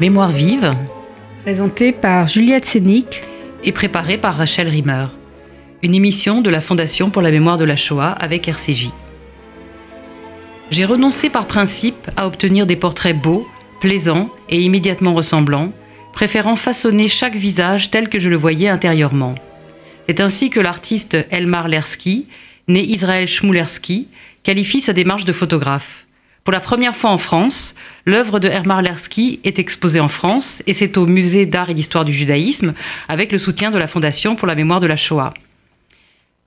Mémoire vive, Présentée par Juliette Sénic. et préparée par Rachel Rimmer. Une émission de la Fondation pour la mémoire de la Shoah avec RCJ. J'ai renoncé par principe à obtenir des portraits beaux, plaisants et immédiatement ressemblants, préférant façonner chaque visage tel que je le voyais intérieurement. C'est ainsi que l'artiste Elmar Lersky, né Israël Shmulersky, qualifie sa démarche de photographe. Pour la première fois en France, l'œuvre de Elmar Lersky est exposée en France et c'est au Musée d'art et d'histoire du judaïsme avec le soutien de la Fondation pour la mémoire de la Shoah.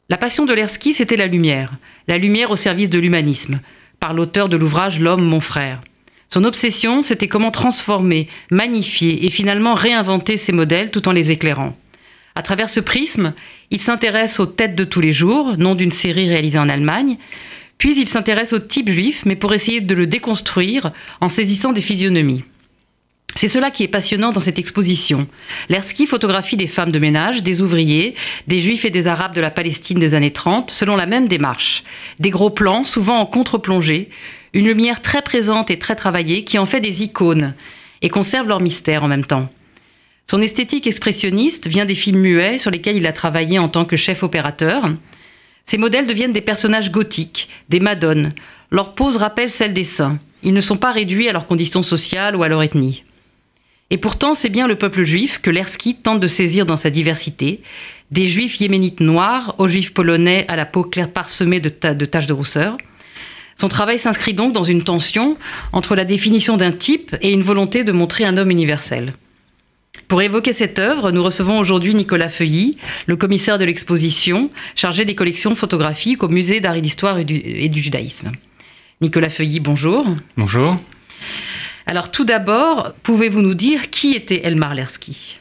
La passion de Lersky, c'était la lumière, la lumière au service de l'humanisme, par l'auteur de l'ouvrage L'homme, mon frère. Son obsession, c'était comment transformer, magnifier et finalement réinventer ces modèles tout en les éclairant. À travers ce prisme, il s'intéresse aux têtes de tous les jours, nom d'une série réalisée en Allemagne, puis il s'intéresse au type juif, mais pour essayer de le déconstruire en saisissant des physionomies. C'est cela qui est passionnant dans cette exposition. Lersky photographie des femmes de ménage, des ouvriers, des juifs et des arabes de la Palestine des années 30, selon la même démarche. Des gros plans, souvent en contre-plongée, une lumière très présente et très travaillée qui en fait des icônes et conserve leur mystère en même temps. Son esthétique expressionniste vient des films muets sur lesquels il a travaillé en tant que chef opérateur. Ces modèles deviennent des personnages gothiques, des madones. Leur pose rappelle celle des saints. Ils ne sont pas réduits à leurs conditions sociales ou à leur ethnie. Et pourtant, c'est bien le peuple juif que Lersky tente de saisir dans sa diversité, des juifs yéménites noirs aux juifs polonais à la peau claire parsemée de, de taches de rousseur. Son travail s'inscrit donc dans une tension entre la définition d'un type et une volonté de montrer un homme universel. Pour évoquer cette œuvre, nous recevons aujourd'hui Nicolas Feuilly, le commissaire de l'exposition, chargé des collections photographiques au Musée d'art et d'histoire et du, et du judaïsme. Nicolas Feuilly, bonjour. Bonjour. Alors tout d'abord, pouvez-vous nous dire qui était Elmar Lersky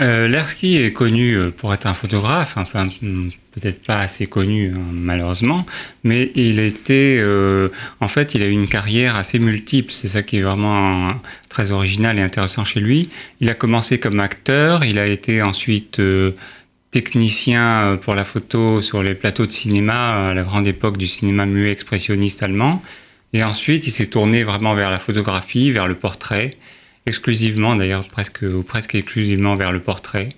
Euh, Lersky est connu euh, pour être un photographe, enfin hmm, peut-être pas assez connu hein, malheureusement, mais il était, euh, en fait, il a eu une carrière assez multiple. C'est ça qui est vraiment euh, très original et intéressant chez lui. Il a commencé comme acteur, il a été ensuite euh, technicien pour la photo sur les plateaux de cinéma à la grande époque du cinéma muet expressionniste allemand. Et ensuite, il s'est tourné vraiment vers la photographie, vers le portrait exclusivement d'ailleurs, presque, ou presque exclusivement vers le portrait.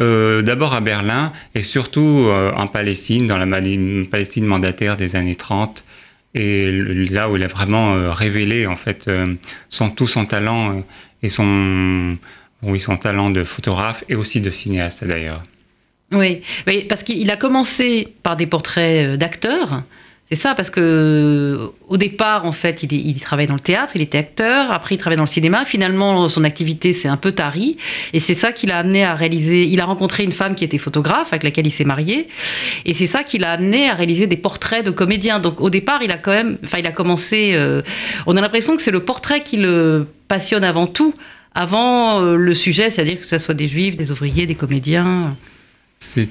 Euh, D'abord à Berlin et surtout euh, en Palestine, dans la Palestine mandataire des années 30, et là où il a vraiment euh, révélé en fait son, tout son talent et son, son talent de photographe et aussi de cinéaste d'ailleurs. Oui, parce qu'il a commencé par des portraits d'acteurs. C'est ça, parce que euh, au départ, en fait, il, il travaillait dans le théâtre, il était acteur. Après, il travaillait dans le cinéma. Finalement, son activité s'est un peu tarie, et c'est ça qui l'a amené à réaliser. Il a rencontré une femme qui était photographe, avec laquelle il s'est marié, et c'est ça qui l'a amené à réaliser des portraits de comédiens. Donc, au départ, il a quand même, enfin, il a commencé. euh, on a l'impression que c'est le portrait qui le passionne avant tout, avant euh, le sujet, c'est-à-dire que ce soit des juifs, des ouvriers, des comédiens.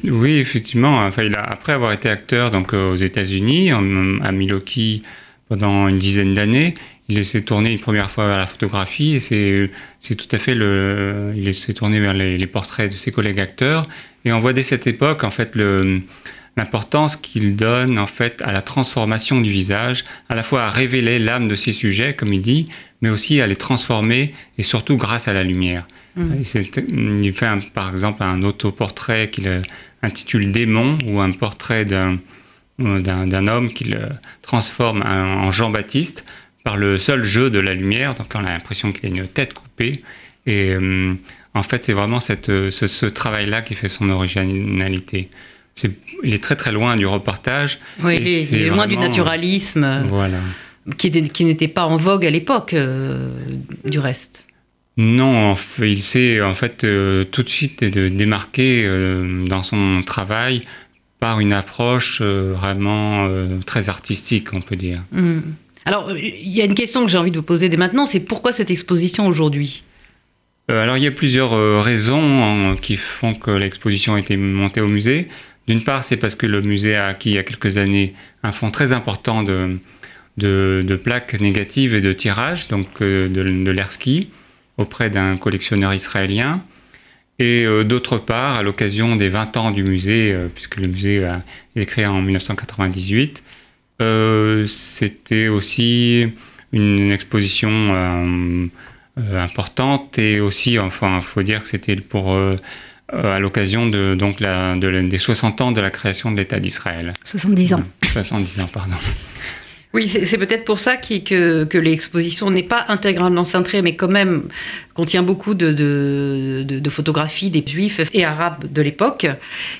Oui, effectivement. Enfin, il a, après avoir été acteur donc, euh, aux États-Unis, à Milwaukee, pendant une dizaine d'années, il s'est tourné une première fois vers la photographie et c'est c'est tout à fait le. Il s'est tourné vers les, les portraits de ses collègues acteurs. Et on voit dès cette époque, en fait, le l'importance qu'il donne en fait à la transformation du visage, à la fois à révéler l'âme de ses sujets, comme il dit, mais aussi à les transformer et surtout grâce à la lumière. Il, s'est- il fait un- par exemple un autoportrait qu'il euh, intitule Démon ou un portrait d'un d'un homme qu'il euh, transforme en Jean-Baptiste par le seul jeu de la lumière. Donc on a l'impression qu'il a une tête coupée. Et euh, en fait, c'est vraiment cette, ce, ce travail-là qui fait son originalité. Il est très très loin du reportage. Oui, il est, loin du vraiment- naturalisme euh, Voilà. qui était- qui n'était pas en vogue à l'époque, euh, du reste. Non, il s'est en fait euh, tout de suite de démarquer euh, dans son travail par une approche euh, vraiment euh, très artistique, on peut dire. Hmm. Alors, euh, il y a une question que j'ai envie de vous poser dès maintenant, c'est pourquoi cette exposition aujourd'hui? Euh, alors il y a plusieurs euh, raisons hein, qui font que l'exposition a été montée au musée. D'une part, c'est parce que le musée a acquis il y a quelques années un fonds très important de, de, plaques négatives et de tirages, donc euh, de, de l'Ersky, auprès d'un collectionneur israélien. Et euh, d'autre part, à l'occasion des 20 ans du musée, euh, puisque le musée a été créé en 1998, euh, c'était aussi une exposition importante et aussi, enfin, il faut dire que c'était pour à l'occasion de donc la, des 60 ans de la création de l'État d'Israël. 70 ans. 70 ans, pardon. Oui, c'est peut-être pour ça que, que l'exposition n'est pas intégralement centrée, mais quand même contient beaucoup de, de, photographies des juifs et arabes de l'époque.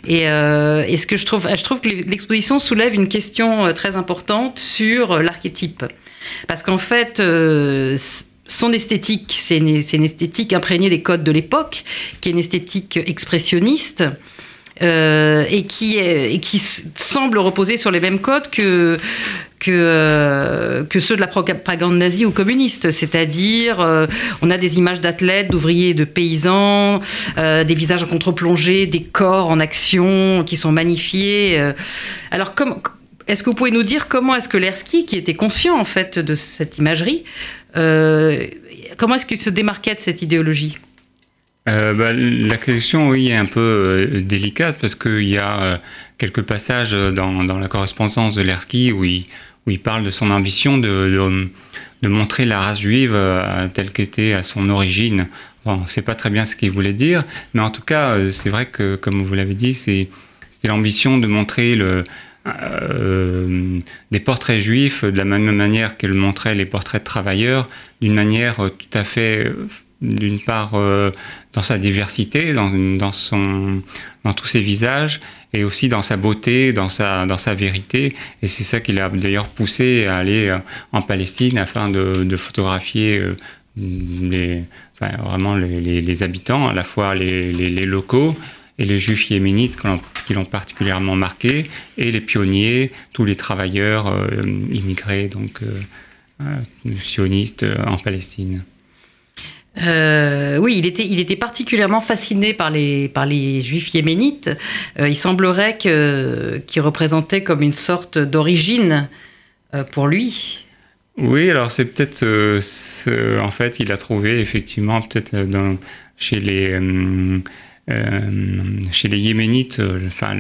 Et, euh, ce que je trouve, je trouve que l'exposition soulève une question euh, très importante sur l'archétype. Parce qu'en fait, euh, son esthétique, c'est une, esthétique imprégnée des codes de l'époque, qui est une esthétique expressionniste. Euh, et, qui, semble reposer sur les mêmes codes euh, que ceux de la propagande nazie ou communiste. C'est-à-dire, euh, on a des images d'athlètes, d'ouvriers, de paysans, des visages en contre-plongée, des corps en action qui sont magnifiés. alors, est-ce que vous pouvez nous dire comment est-ce que Lersky, qui était conscient en fait de cette imagerie, comment est-ce qu'il se démarquait de cette idéologie? Euh, bah, la question, oui, est un peu euh, délicate parce qu'il y a euh, quelques passages dans, la correspondance de Lersky où il, parle de son ambition de, montrer la race juive telle qu'était à son origine. On ne sait pas très bien ce qu'il voulait dire, mais en tout cas, c'est vrai que, comme vous l'avez dit, c'était l'ambition de montrer le, des portraits juifs de la même manière qu'elle montrait les portraits de travailleurs, d'une manière tout à fait d'une part euh, dans sa diversité, dans, dans, son, dans tous ses visages, et aussi dans sa beauté, dans sa, dans sa vérité. Et c'est ça qui l'a d'ailleurs poussé à aller euh, en Palestine afin de, de photographier euh, les, enfin, vraiment les, les, habitants, à la fois les, les locaux et les juifs yéménites qui l'ont particulièrement marqué, et les pionniers, tous les travailleurs immigrés, donc sionistes en Palestine. Euh, oui, il était, il était particulièrement fasciné par les, par les juifs yéménites. Euh, il semblerait qu'ils représentaient comme une sorte d'origine euh, pour lui. Oui, alors c'est peut-être. en fait, il a trouvé effectivement, peut-être chez les. Chez les Yéménites, enfin,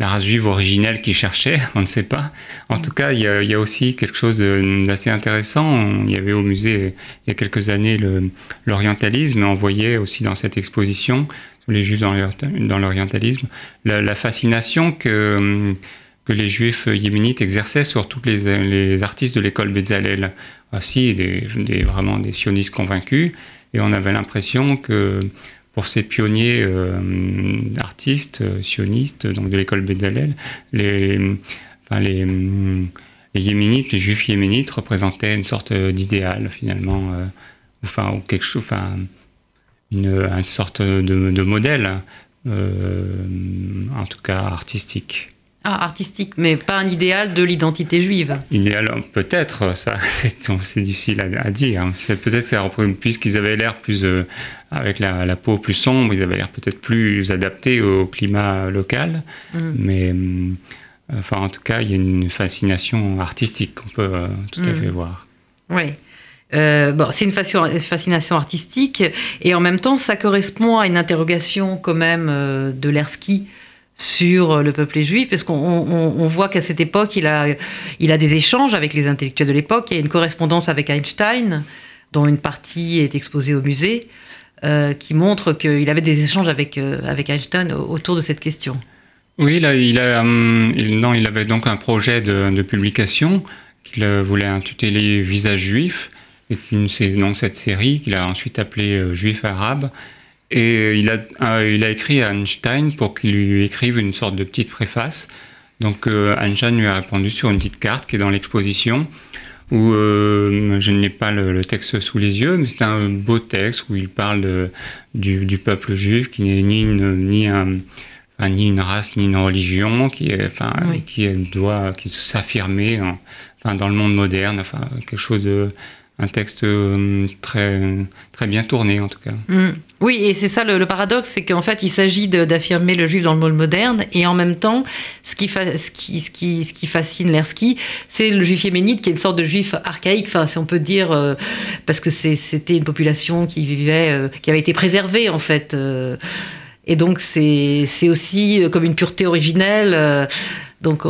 la race juive originelle qu'il cherchait, on ne sait pas. En tout cas, il y, a, aussi quelque chose d'assez intéressant. Il y avait au musée, il y a quelques années, l'orientalisme, on voyait aussi dans cette exposition, les juifs dans l'orientalisme, la, fascination que, les juifs yéménites exerçaient sur tous les, artistes de l'école Bezalel. Aussi, des, vraiment des sionistes convaincus. Et on avait l'impression que pour ces pionniers euh, artistes, euh, sionistes, donc de l'école Bézalel, les, enfin, les, les, yéménites, les juifs yéménites représentaient une sorte d'idéal finalement, euh, enfin, ou quelque chose, enfin, une, sorte de modèle, en tout cas artistique. Ah, artistique, mais pas un idéal de l'identité juive. Idéal, peut-être, ça, c'est difficile à, dire. Peut-être puisqu'ils avaient l'air plus, euh, avec la, peau plus sombre, ils avaient l'air peut-être plus adaptés au climat local. Mm. Mais, euh, enfin, en tout cas, il y a une fascination artistique qu'on peut euh, tout à mm. fait voir. Oui. bon, c'est une fascination artistique et en même temps, ça correspond à une interrogation quand même de Lersky sur le peuple juif, parce qu'on voit qu'à cette époque, il a, il des échanges avec les intellectuels de l'époque. Il y a une correspondance avec Einstein, dont une partie est exposée au musée, euh, qui montre qu'il avait des échanges avec, euh, Einstein autour de cette question. Oui, là, il, hum, non, il avait donc un projet de, publication qu'il voulait intituler Visage juif, et c'est donc cette série qu'il a ensuite appelée euh, Juif arabe et il a, euh, il a écrit à Einstein pour qu'il lui écrive une sorte de petite préface. Donc euh, Einstein lui a répondu sur une petite carte qui est dans l'exposition, où euh, je n'ai pas le, texte sous les yeux, mais c'est un beau texte où il parle du, du, peuple juif qui n'est ni une, ni, un, ni une race ni une religion, qui, est, enfin, qui doit qui s'affirmer enfin, dans le monde moderne, enfin, quelque chose de un texte euh, très, très bien tourné en tout cas. Mm. Oui, et c'est ça le, paradoxe, c'est qu'en fait il s'agit d'affirmer le juif dans le monde moderne, et en même temps, ce qui, ce qui, ce qui, ce qui fascine Lersky, c'est le juif yéménite qui est une sorte de juif archaïque, enfin si on peut dire, euh, parce que c'était une population qui vivait, euh, qui avait été préservée en fait. et donc c'est aussi comme une pureté originelle Donc,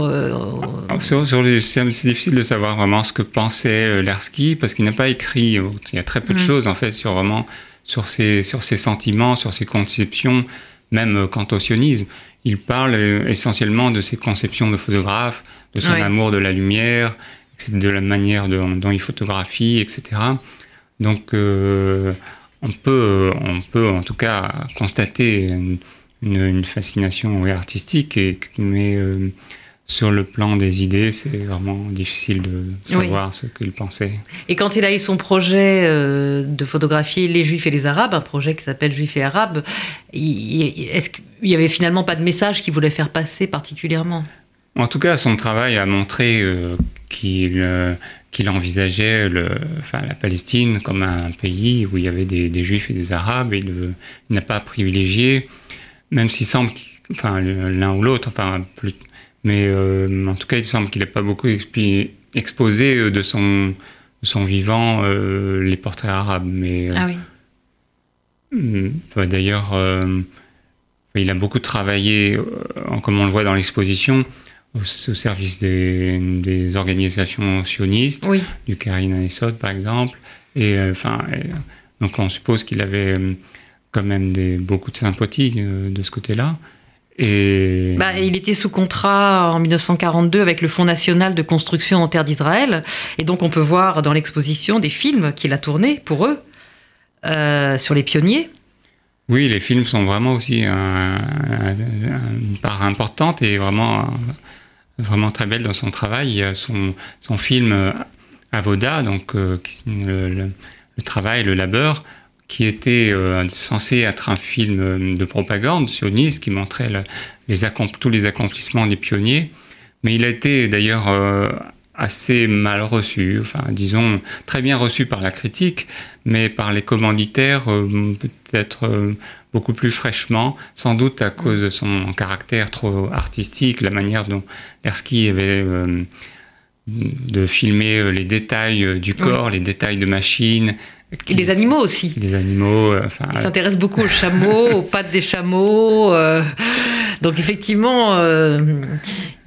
c'est difficile de savoir vraiment ce que pensait Lersky parce qu'il n'a pas écrit. Il y a très peu de mm. choses en fait sur vraiment sur ses, sur ses sentiments, sur ses conceptions, même quant au sionisme. Il parle essentiellement de ses conceptions de photographe, de son amour de la lumière, de la manière dont, il photographie, etc. Donc, euh, on, peut, on peut en tout cas constater une, fascination artistique, et, mais euh, sur le plan des idées, c'est vraiment difficile de savoir ce qu'il pensait. Et quand il a eu son projet euh, de photographier les Juifs et les Arabes, un projet qui s'appelle Juifs et Arabes, est-ce qu'il n'y avait finalement pas de message qu'il voulait faire passer particulièrement? En tout cas, son travail a montré qu'il qu'il envisageait le, enfin, la Palestine comme un pays où il y avait des, juifs et des arabes, et il, n'a pas privilégié, même s'il semble, enfin, l'un ou l'autre, enfin, plus, mais euh, en tout cas, il semble qu'il n'a pas beaucoup exposé euh, de son, son vivant euh, les portraits arabes. Mais, ah oui. Mm, d'ailleurs, il a beaucoup travaillé, comme on le voit dans l'exposition, au, service des, organisations sionistes, du Karine Esod par exemple. Et euh, enfin, donc on suppose qu'il avait quand même des, beaucoup de sympathie euh, de ce côté-là. Et... Bah, il était sous contrat en 1942 avec le Fonds national de construction en terre d'Israël. Et donc on peut voir dans l'exposition des films qu'il a tournés pour eux sur les pionniers. Oui, les films sont vraiment aussi une part importante et vraiment vraiment très belle dans son travail. Il y a son, son film euh, Avoda, donc euh, le, travail, le labeur, qui était euh, censé être un film de propagande sioniste qui montrait les tous les accomplissements des pionniers. Mais il a été d'ailleurs assez mal reçu, enfin disons très bien reçu par la critique, mais par les commanditaires peut-être beaucoup plus fraîchement, sans doute à cause de son caractère trop artistique, la manière dont Lersky avait euh, de filmer euh, les détails euh, du corps, les détails de machines. Et les animaux aussi. Les animaux. Enfin, Il s'intéresse beaucoup aux chameaux, aux pattes des chameaux. Donc effectivement,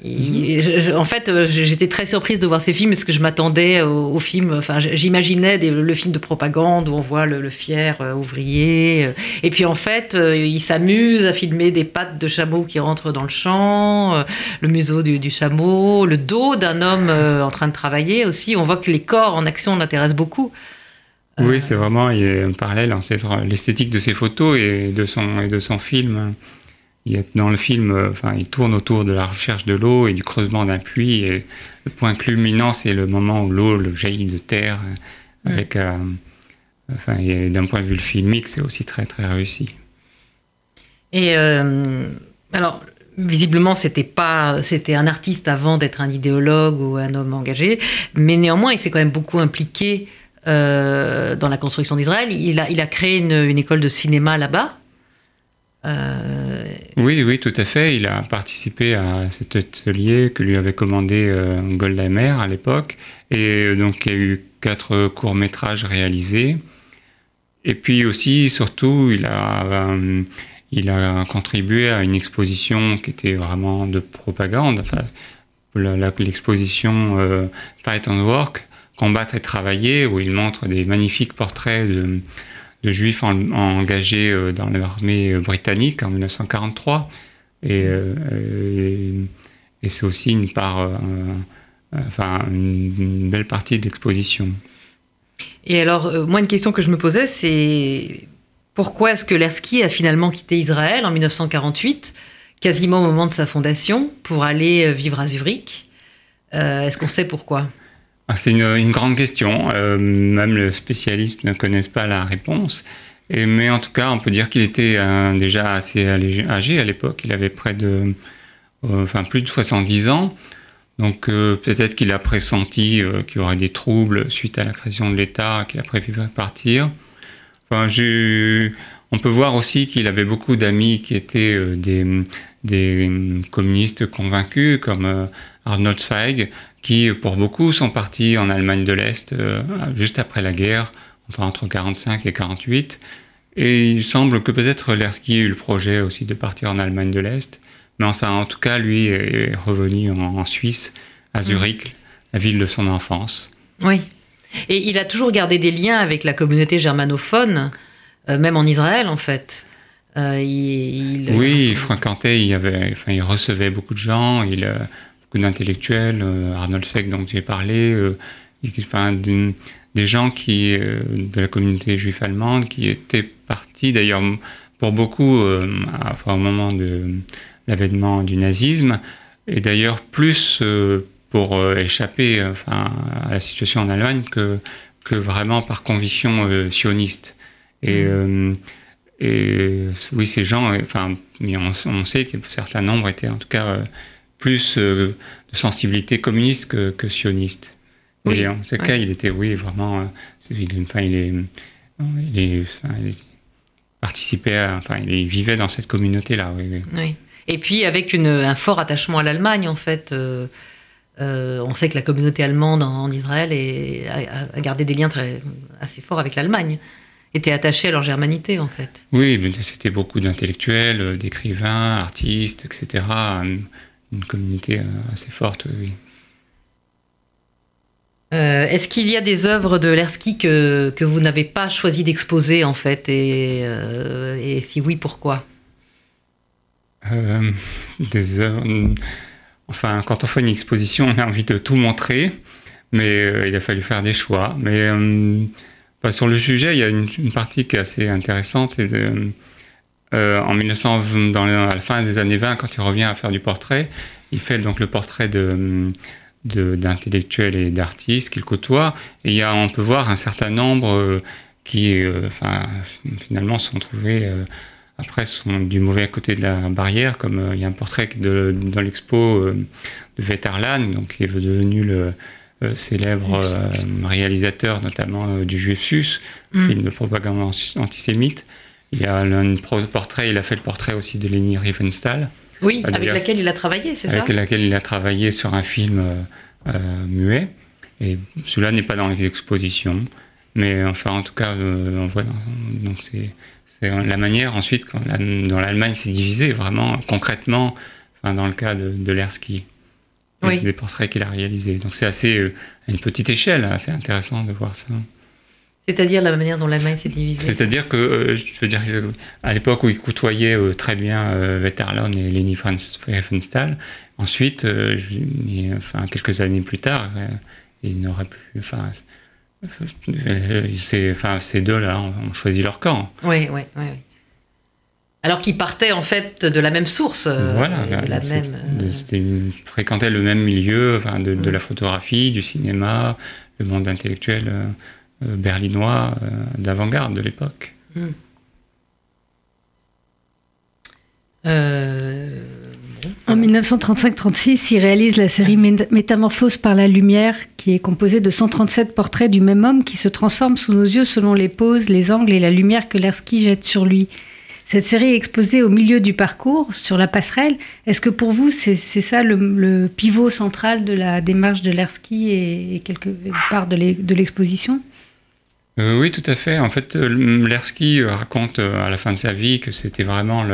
en fait, euh, j'étais très surprise de voir ces films parce que je m'attendais au, film. Enfin, j'imaginais le film de propagande où on voit le, fier euh, ouvrier. Et puis en fait, euh, il s'amuse à filmer des pattes de chameau qui rentrent dans le champ, le museau du, chameau, le dos d'un homme en train de travailler aussi. On voit que les corps en action l'intéressent beaucoup. Oui, c'est vraiment il y a un parallèle entre l'esthétique de ses photos et de son, et de son film il est dans le film, euh, enfin, il tourne autour de la recherche de l'eau et du creusement d'un puits. Et le point culminant, c'est le moment où l'eau jaillit de terre. Euh, avec, euh, enfin, d'un point de vue filmique, c'est aussi très très réussi. Et alors, visiblement, c'était pas, c'était un artiste avant d'être un idéologue ou un homme engagé, mais néanmoins, il s'est quand même beaucoup impliqué dans la construction d'Israël. Il a, créé une, école de cinéma là-bas. Euh, oui, oui, tout à fait. Il a participé à cet atelier que lui avait commandé euh, Golda Meir à l'époque. Et euh, donc, il y a eu quatre courts-métrages réalisés. Et puis aussi, surtout, il a, contribué à une exposition qui était vraiment de propagande. L'exposition Fight and Work, Combattre et Travailler, où il montre des magnifiques portraits de juifs engagés euh, dans l'armée euh, britannique en 1943. Euh, et, c'est aussi une part, enfin, une, belle partie de l'exposition. Et alors, moi, une question que je me posais, c'est pourquoi est-ce que Lersky a finalement quitté Israël en 1948, quasiment au moment de sa fondation, pour aller vivre à Zurich? Est-ce qu'on sait pourquoi? C'est une, grande question. Euh, même les spécialistes ne connaissent pas la réponse. Mais en tout cas, on peut dire qu'il était euh, déjà assez âgé à l'époque. Il avait près de, euh, enfin plus de 70 ans. Donc peut-être qu'il a pressenti qu'il y aurait des troubles suite à la création de l'État, qu'il a prévu partir. Enfin, on peut voir aussi qu'il avait beaucoup d'amis qui étaient des, communistes convaincus, comme Arnold Zweig, qui pour beaucoup sont partis en Allemagne de l'Est euh, juste après la guerre, enfin entre 45 et 48. Et il semble que peut-être Lersky ait eu le projet aussi de partir en Allemagne de l'Est, Mais enfin, en tout cas, lui est revenu en, Suisse, à mm. Zurich, la ville de son enfance. Oui. Et il a toujours gardé des liens avec la communauté germanophone, euh, même en Israël, en fait. Euh, il, oui, il fréquentait, il, avait, enfin, il recevait beaucoup de gens, il, d'intellectuels, Arnold Feck, dont j'ai parlé, enfin, des gens qui, de la communauté juive allemande qui étaient partis, d'ailleurs, pour beaucoup, au moment de l'avènement du nazisme, et d'ailleurs plus euh, pour euh, échapper enfin, à la situation en Allemagne que, que vraiment par conviction euh, sioniste. Et, mmh. et, oui, ces gens, enfin, on, on, sait que certains nombres étaient en tout cas plus de sensibilité communiste que, que sioniste. Et en ce cas, il était, oui, vraiment, enfin, il, est, il, est, participait, enfin, il vivait dans cette communauté-là. Oui, oui. Et puis avec un fort attachement à l'Allemagne, en fait. Euh, euh, on sait que la communauté allemande en, Israël a, gardé des liens très, assez forts avec l'Allemagne, était attachée à leur germanité, en fait. Oui, c'était beaucoup d'intellectuels, euh, d'écrivains, artistes, etc. Une, communauté assez forte, oui. Est-ce qu'il y a des œuvres de Lersky que, que vous n'avez pas choisi d'exposer, en fait et, et si oui, pourquoi? Euh, des heures. Enfin, quand on fait une exposition, on a envie de tout montrer, mais euh, il a fallu faire des choix. Mais euh, bah, sur le sujet, il y a une, partie qui est assez intéressante. Et en 1920, dans à la fin des années 20, quand il revient à faire du portrait, il fait donc le portrait de d'intellectuels et d'artistes qu'il côtoie. Et il y a, on peut voir un certain nombre qui, enfin, finalement, sont trouvés après sont du mauvais côté de la barrière, comme euh, il y a un portrait de, dans l'expo euh, de Veterlan, donc, qui est devenu le euh, célèbre réalisateur notamment du Juif Sus, mm. film de propagande antisémite. Il y a un portrait, il a fait le portrait aussi de Leni Riefenstahl. Oui, avec laquelle il a travaillé, c'est ça? Avec laquelle il a travaillé sur un film muet. Et celui-là n'est pas dans les expositions. Mais enfin, en tout cas, on voit. Donc c'est la manière ensuite dont l'Allemagne s'est divisée, vraiment concrètement, enfin, dans le cas de, de Lersky, des portraits qu'il a réalisés. Donc c'est assez, euh, à une petite échelle, assez intéressant de voir ça. C'est-à-dire la manière dont l'Allemagne s'est divisée C'est-à-dire que, euh, je veux dire, à l'époque où il côtoyait euh, très bien euh, et Leni Riefenstahl, ensuite, enfin, quelques années plus tard, il n'aurait plus. Enfin, enfin, ces deux-là ont choisi leur camp. Oui, oui, oui. Alors qu'ils partaient en fait de la même source. Euh, voilà, de la même, euh, fréquentaient le même milieu enfin, de, de, la mm. photographie, du cinéma, le monde intellectuel euh, berlinois d'avant-garde de l'époque. Mm. En 1935-36, il réalise la série Métamorphose par la lumière, qui est composée de 137 portraits du même homme qui se transforme sous nos yeux selon les poses, les angles et la lumière que Lersky jette sur lui. Cette série est exposée au milieu du parcours, sur la passerelle. Est-ce que pour vous, c'est ça le, pivot central de la démarche de Lersky et, quelque part de l'exposition? Euh, Oui, tout à fait. En fait, euh, Lersky raconte euh, à la fin de sa vie que c'était vraiment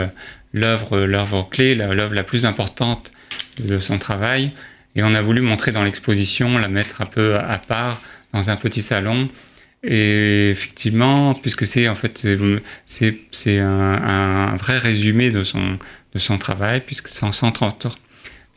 l'œuvre, l'œuvre clé, l'œuvre la plus importante de son travail. Et on a voulu montrer dans l'exposition, la mettre un peu à part dans un petit salon. Et effectivement, puisque c'est en fait c'est, c'est un, vrai résumé de son, de son travail, puisque, c'est 130,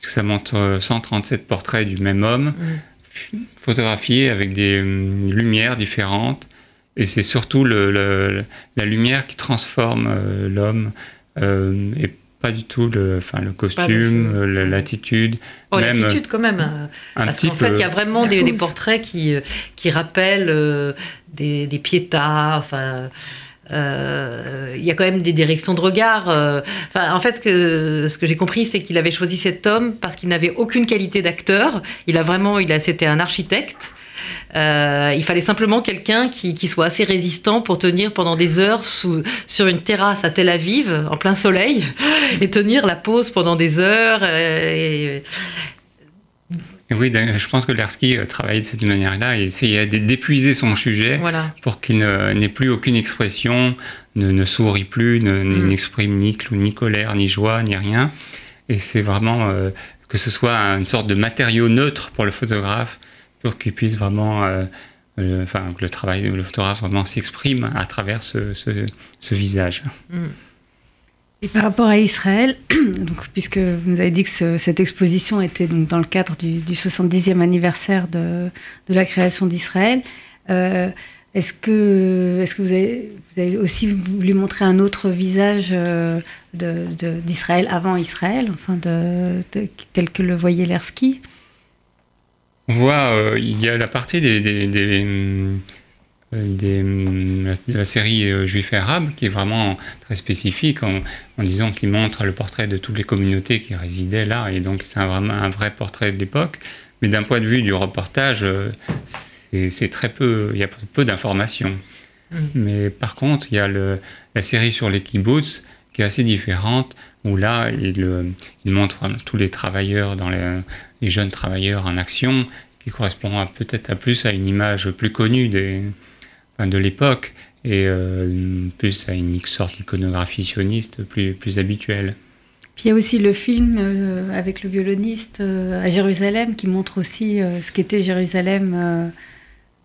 puisque ça montre 137 portraits du même homme, mmh. photographiés avec des lumières différentes. Et c'est surtout le, la lumière qui transforme euh, l'homme euh, et pas du tout le, enfin, le costume, euh, l'attitude. Oh, l'attitude quand même. Euh, parce qu'en fait, il y a vraiment des, des, portraits qui, qui rappellent des, des piétas, enfin... il y a quand même des directions de regard. Enfin, en fait, ce que, ce que j'ai compris, c'est qu'il avait choisi cet homme parce qu'il n'avait aucune qualité d'acteur. Il a vraiment, il a, c'était un architecte. Euh, il fallait simplement quelqu'un qui, soit assez résistant pour tenir pendant des heures sous, sur une terrasse à Tel Aviv, en plein soleil, et tenir la pause pendant des heures. Euh, oui, je pense que Lersky euh, travaillait de cette manière-là et essayait d'épuiser son sujet pour qu'il n'ait plus aucune expression, ne, sourit plus, mm. n'exprime ni, ni colère, ni joie, ni rien. Et c'est vraiment que ce soit une sorte de matériau neutre pour le photographe, pour qu'il puisse vraiment, enfin, que le travail, le photographe vraiment s'exprime à travers ce, visage. Et par rapport à Israël, donc, puisque vous nous avez dit que cette exposition était donc dans le cadre du, 70e anniversaire de, de la création d'Israël, euh, est-ce que, est que vous, avez, aussi voulu montrer un autre visage euh, d'Israël avant Israël, enfin de, tel que le voyait Lersky On voit, euh, il y a la partie des, des de la série euh, Juif et Arabe, qui est vraiment très spécifique en, disant qu'il montre le portrait de toutes les communautés qui résidaient là, et donc c'est vraiment un vrai portrait de l'époque. Mais d'un point de vue du reportage, euh, c'est très peu, il y a peu d'informations. Mm. Mais par contre, il y a le, la série sur les kibbutz qui est assez différente, où là, il, euh, il montre tous les travailleurs, dans les, les, jeunes travailleurs en action, qui correspond peut-être à plus à une image plus connue des, de l'époque et euh, plus à une sorte d'iconographie sioniste plus, plus habituelle. Puis il y a aussi le film euh, avec le violoniste euh, à Jérusalem qui montre aussi ce qu'était Jérusalem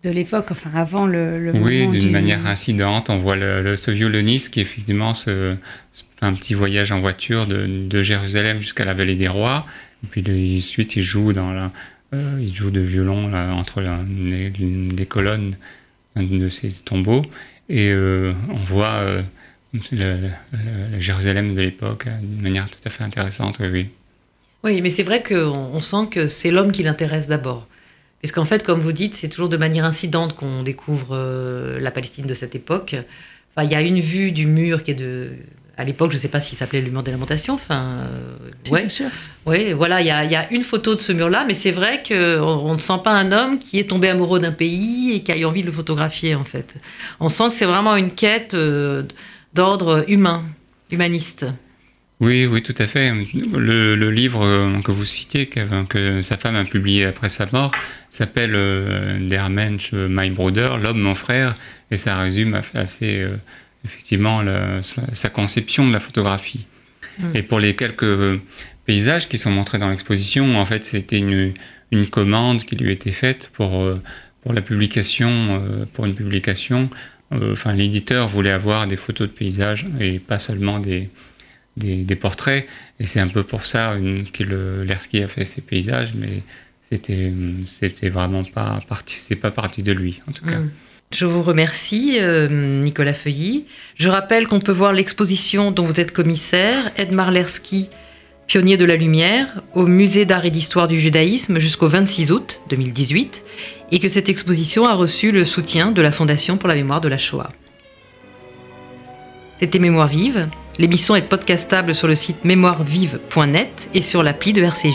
de l'époque, enfin avant le, le Oui, d'une manière incidente. On voit le, ce violoniste qui effectivement se, fait un petit voyage en voiture de, de Jérusalem jusqu'à la vallée des rois. Et puis ensuite il joue dans la, il joue de violon là, entre les, les, colonnes de ces tombeaux, et euh, on voit euh, le, Jérusalem de l'époque euh, d'une manière tout à fait intéressante, oui. Oui, mais c'est vrai qu'on sent que c'est l'homme qui l'intéresse d'abord. Puisqu'en fait, comme vous dites, c'est toujours de manière incidente qu'on découvre la Palestine de cette époque. Enfin, il y a une vue du mur qui est de à l'époque, je ne sais pas s'il s'appelait le mur des lamentations. Enfin, euh, ouais. sûr. Oui, voilà, il y, a, une photo de ce mur-là, mais c'est vrai qu'on on ne sent pas un homme qui est tombé amoureux d'un pays et qui a eu envie de le photographier, en fait. On sent que c'est vraiment une quête euh, d'ordre humain, humaniste. Oui, oui, tout à fait. Le, livre euh, que vous citez, que, sa femme a publié après sa mort, s'appelle Der Mensch, My Brother, l'homme, mon frère, et ça résume assez effectivement sa, conception de la photographie. Mm. Et pour les quelques paysages qui sont montrés dans l'exposition, en fait, c'était une, une, commande qui lui était faite pour, euh, pour la publication, euh, pour une publication. Euh, enfin, l'éditeur voulait avoir des photos de paysages et pas seulement des, des, portraits. Et c'est un peu pour ça que Lersky a fait ces paysages, mais c'était c'était vraiment pas parti, c'est pas parti de lui en tout cas. Mm. Je vous remercie, Nicolas Feuilly. Je rappelle qu'on peut voir l'exposition dont vous êtes commissaire, Edmar Lersky, pionnier de la lumière, au Musée d'art et d'histoire du judaïsme jusqu'au 26 août 2018, et que cette exposition a reçu le soutien de la Fondation pour la mémoire de la Shoah. C'était Mémoire vive. L'émission est podcastable sur le site mémoirevive.net et sur l'appli de RCJ.